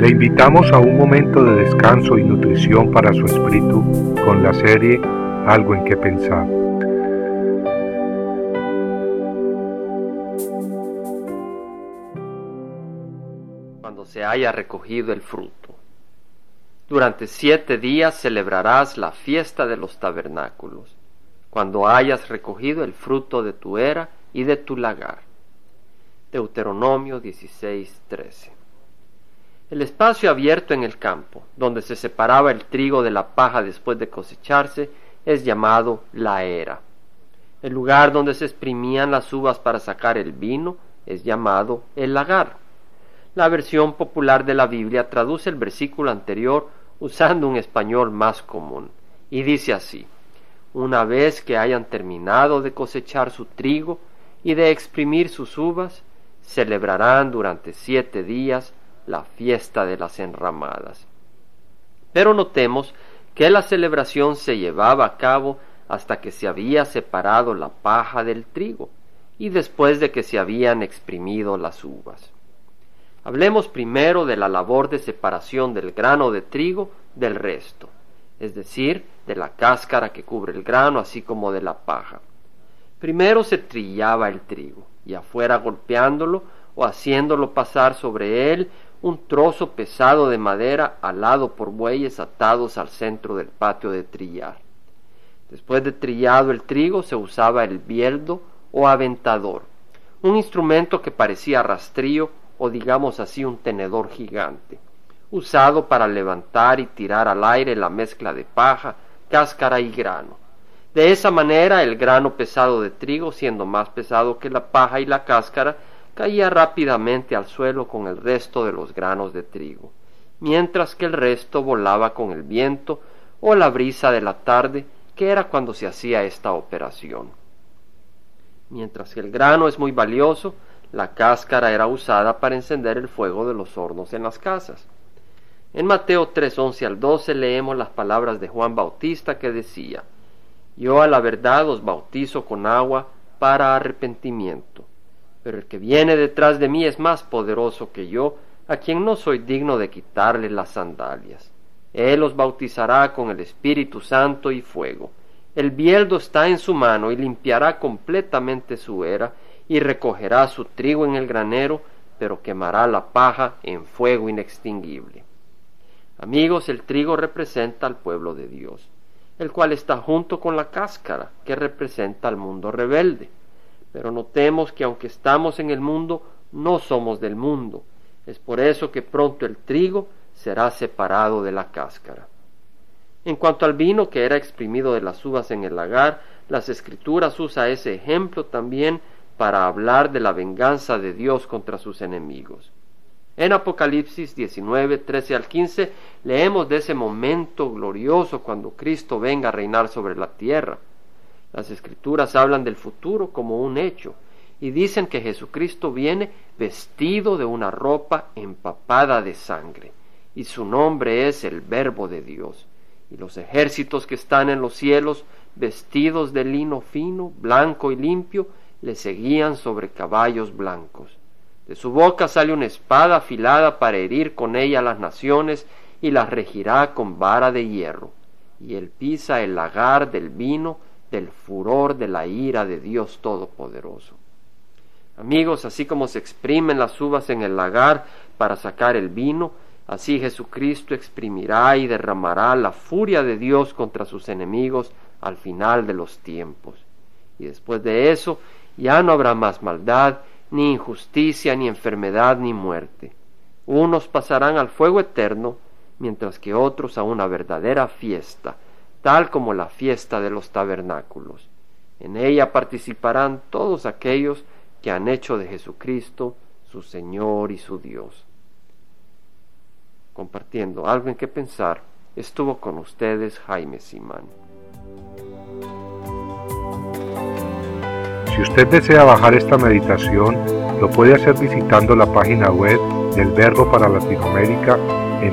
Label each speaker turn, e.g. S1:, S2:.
S1: Le invitamos a un momento de descanso y nutrición para su espíritu con la serie Algo en que pensar.
S2: Cuando se haya recogido el fruto. Durante siete días celebrarás la fiesta de los tabernáculos, cuando hayas recogido el fruto de tu era y de tu lagar. Deuteronomio 16:13 el espacio abierto en el campo, donde se separaba el trigo de la paja después de cosecharse, es llamado la era. El lugar donde se exprimían las uvas para sacar el vino es llamado el lagar. La versión popular de la Biblia traduce el versículo anterior usando un español más común y dice así, una vez que hayan terminado de cosechar su trigo y de exprimir sus uvas, celebrarán durante siete días la fiesta de las enramadas. Pero notemos que la celebración se llevaba a cabo hasta que se había separado la paja del trigo y después de que se habían exprimido las uvas. Hablemos primero de la labor de separación del grano de trigo del resto, es decir, de la cáscara que cubre el grano así como de la paja. Primero se trillaba el trigo, y afuera golpeándolo o haciéndolo pasar sobre él un trozo pesado de madera alado por bueyes atados al centro del patio de trillar. Después de trillado el trigo se usaba el bieldo o aventador, un instrumento que parecía rastrillo o digamos así un tenedor gigante, usado para levantar y tirar al aire la mezcla de paja, cáscara y grano. De esa manera el grano pesado de trigo, siendo más pesado que la paja y la cáscara, caía rápidamente al suelo con el resto de los granos de trigo, mientras que el resto volaba con el viento o la brisa de la tarde, que era cuando se hacía esta operación. Mientras que el grano es muy valioso, la cáscara era usada para encender el fuego de los hornos en las casas. En Mateo 3, 11 al 12 leemos las palabras de Juan Bautista que decía, Yo a la verdad os bautizo con agua para arrepentimiento pero el que viene detrás de mí es más poderoso que yo, a quien no soy digno de quitarle las sandalias. Él os bautizará con el Espíritu Santo y fuego. El bieldo está en su mano y limpiará completamente su era y recogerá su trigo en el granero, pero quemará la paja en fuego inextinguible. Amigos, el trigo representa al pueblo de Dios, el cual está junto con la cáscara, que representa al mundo rebelde. Pero notemos que aunque estamos en el mundo, no somos del mundo. Es por eso que pronto el trigo será separado de la cáscara. En cuanto al vino que era exprimido de las uvas en el lagar, las escrituras usa ese ejemplo también para hablar de la venganza de Dios contra sus enemigos. En Apocalipsis 19, 13 al 15 leemos de ese momento glorioso cuando Cristo venga a reinar sobre la tierra. Las escrituras hablan del futuro como un hecho y dicen que Jesucristo viene vestido de una ropa empapada de sangre y su nombre es el Verbo de Dios. Y los ejércitos que están en los cielos, vestidos de lino fino, blanco y limpio, le seguían sobre caballos blancos. De su boca sale una espada afilada para herir con ella las naciones y las regirá con vara de hierro. Y él pisa el lagar del vino del furor de la ira de Dios Todopoderoso. Amigos, así como se exprimen las uvas en el lagar para sacar el vino, así Jesucristo exprimirá y derramará la furia de Dios contra sus enemigos al final de los tiempos. Y después de eso ya no habrá más maldad, ni injusticia, ni enfermedad, ni muerte. Unos pasarán al fuego eterno, mientras que otros a una verdadera fiesta, tal como la fiesta de los tabernáculos. En ella participarán todos aquellos que han hecho de Jesucristo su Señor y su Dios. Compartiendo algo en que pensar, estuvo con ustedes Jaime Simán.
S1: Si usted desea bajar esta meditación, lo puede hacer visitando la página web del Verbo para Latinoamérica en